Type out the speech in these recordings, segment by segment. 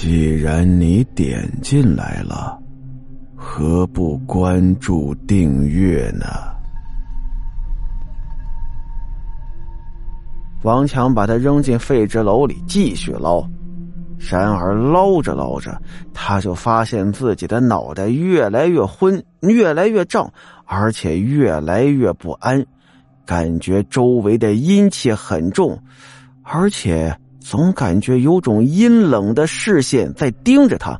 既然你点进来了，何不关注订阅呢？王强把他扔进废纸篓里，继续捞。然而捞着捞着，他就发现自己的脑袋越来越昏，越来越胀，而且越来越不安，感觉周围的阴气很重，而且总感觉有种阴冷的视线在盯着他。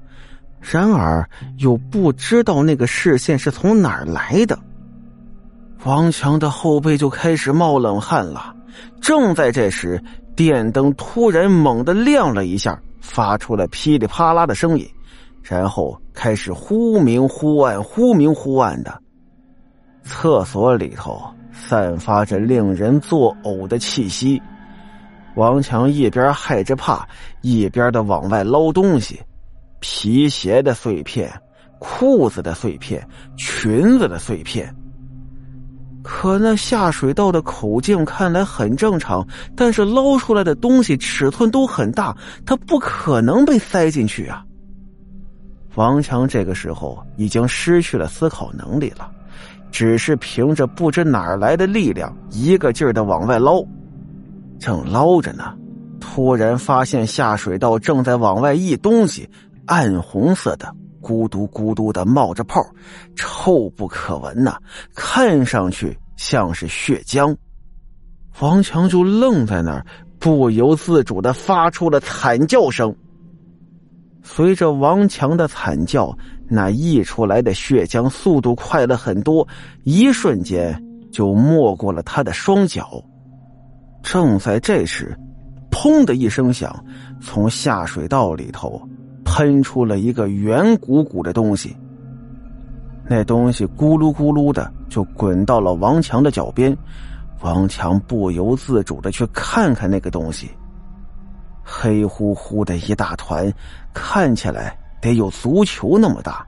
然而又不知道那个视线是从哪儿来的。王强的后背就开始冒冷汗了。正在这时，电灯突然猛地亮了一下。发出了噼里啪啦的声音，然后开始忽明忽暗、忽明忽暗的。厕所里头散发着令人作呕的气息。王强一边害着怕，一边的往外捞东西：皮鞋的碎片、裤子的碎片、裙子的碎片。可那下水道的口径看来很正常，但是捞出来的东西尺寸都很大，它不可能被塞进去啊！王强这个时候已经失去了思考能力了，只是凭着不知哪儿来的力量，一个劲儿的往外捞。正捞着呢，突然发现下水道正在往外溢东西，暗红色的。咕嘟咕嘟的冒着泡，臭不可闻呐！看上去像是血浆。王强就愣在那儿，不由自主的发出了惨叫声。随着王强的惨叫，那溢出来的血浆速度快了很多，一瞬间就没过了他的双脚。正在这时，砰的一声响，从下水道里头。喷出了一个圆鼓鼓的东西，那东西咕噜咕噜的就滚到了王强的脚边，王强不由自主的去看看那个东西，黑乎乎的一大团，看起来得有足球那么大，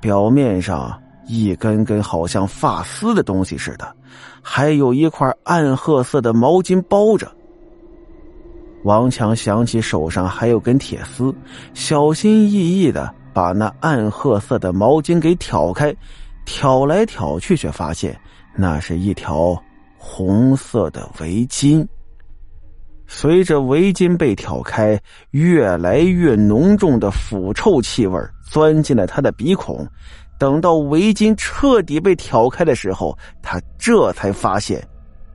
表面上一根根好像发丝的东西似的，还有一块暗褐色的毛巾包着。王强想起手上还有根铁丝，小心翼翼的把那暗褐色的毛巾给挑开，挑来挑去，却发现那是一条红色的围巾。随着围巾被挑开，越来越浓重的腐臭气味钻进了他的鼻孔。等到围巾彻底被挑开的时候，他这才发现，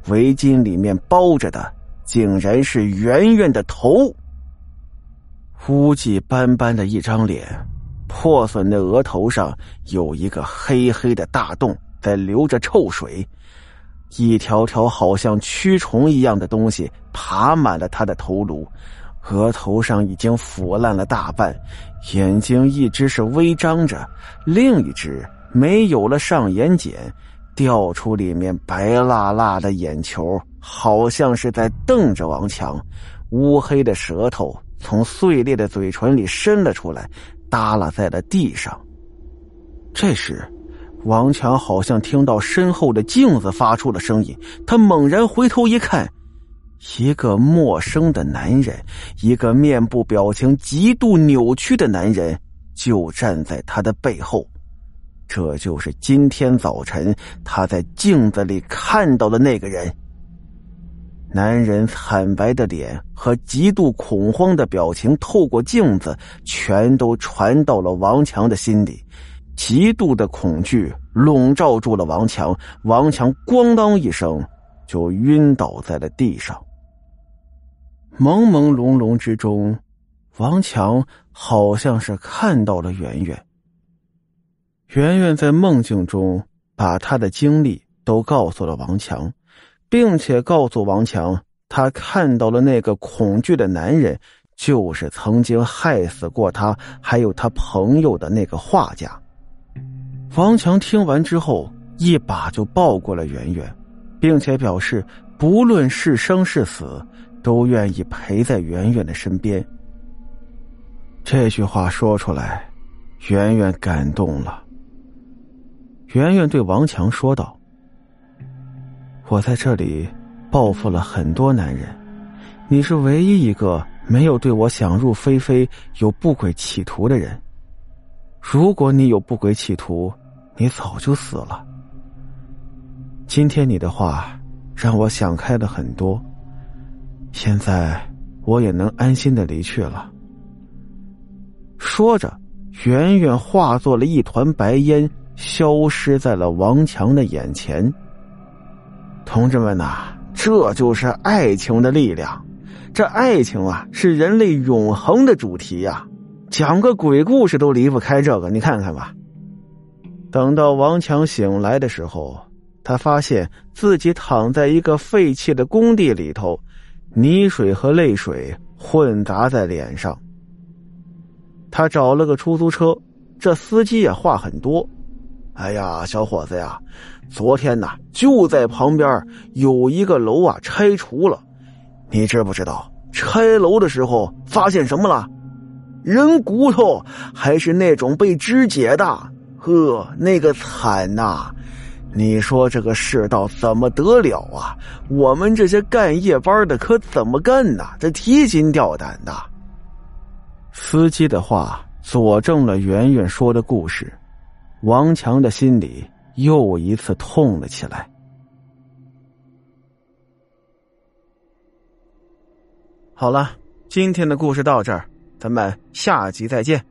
围巾里面包着的。竟然是圆圆的头，污迹斑斑的一张脸，破损的额头上有一个黑黑的大洞，在流着臭水，一条条好像蛆虫一样的东西爬满了他的头颅，额头上已经腐烂了大半，眼睛一只是微张着，另一只没有了上眼睑。掉出里面白辣辣的眼球，好像是在瞪着王强。乌黑的舌头从碎裂的嘴唇里伸了出来，耷拉在了地上。这时，王强好像听到身后的镜子发出了声音，他猛然回头一看，一个陌生的男人，一个面部表情极度扭曲的男人，就站在他的背后。这就是今天早晨他在镜子里看到的那个人。男人惨白的脸和极度恐慌的表情透过镜子，全都传到了王强的心里。极度的恐惧笼罩住了王强，王强咣当一声就晕倒在了地上。朦朦胧胧之中，王强好像是看到了圆圆。圆圆在梦境中把他的经历都告诉了王强，并且告诉王强，他看到了那个恐惧的男人，就是曾经害死过他还有他朋友的那个画家。王强听完之后，一把就抱过了圆圆，并且表示不论是生是死，都愿意陪在圆圆的身边。这句话说出来，圆圆感动了。圆圆对王强说道：“我在这里报复了很多男人，你是唯一一个没有对我想入非非、有不轨企图的人。如果你有不轨企图，你早就死了。今天你的话让我想开了很多，现在我也能安心的离去了。说着，圆圆化作了一团白烟，消失在了王强的眼前。同志们呐，这就是爱情的力量。这爱情啊，是人类永恒的主题呀！讲个鬼故事都离不开这个，你看看吧。等到王强醒来的时候，他发现自己躺在一个废弃的工地里头，泥水和泪水混杂在脸上。他找了个出租车，这司机也话很多。哎呀，小伙子呀，昨天呐就在旁边有一个楼啊拆除了，你知不知道？拆楼的时候发现什么了？人骨头，还是那种被肢解的。呵，那个惨呐！你说这个世道怎么得了啊？我们这些干夜班的可怎么干呢？这提心吊胆的。司机的话佐证了圆圆说的故事。王强的心里又一次痛了起来。好了，今天的故事到这儿，咱们下集再见。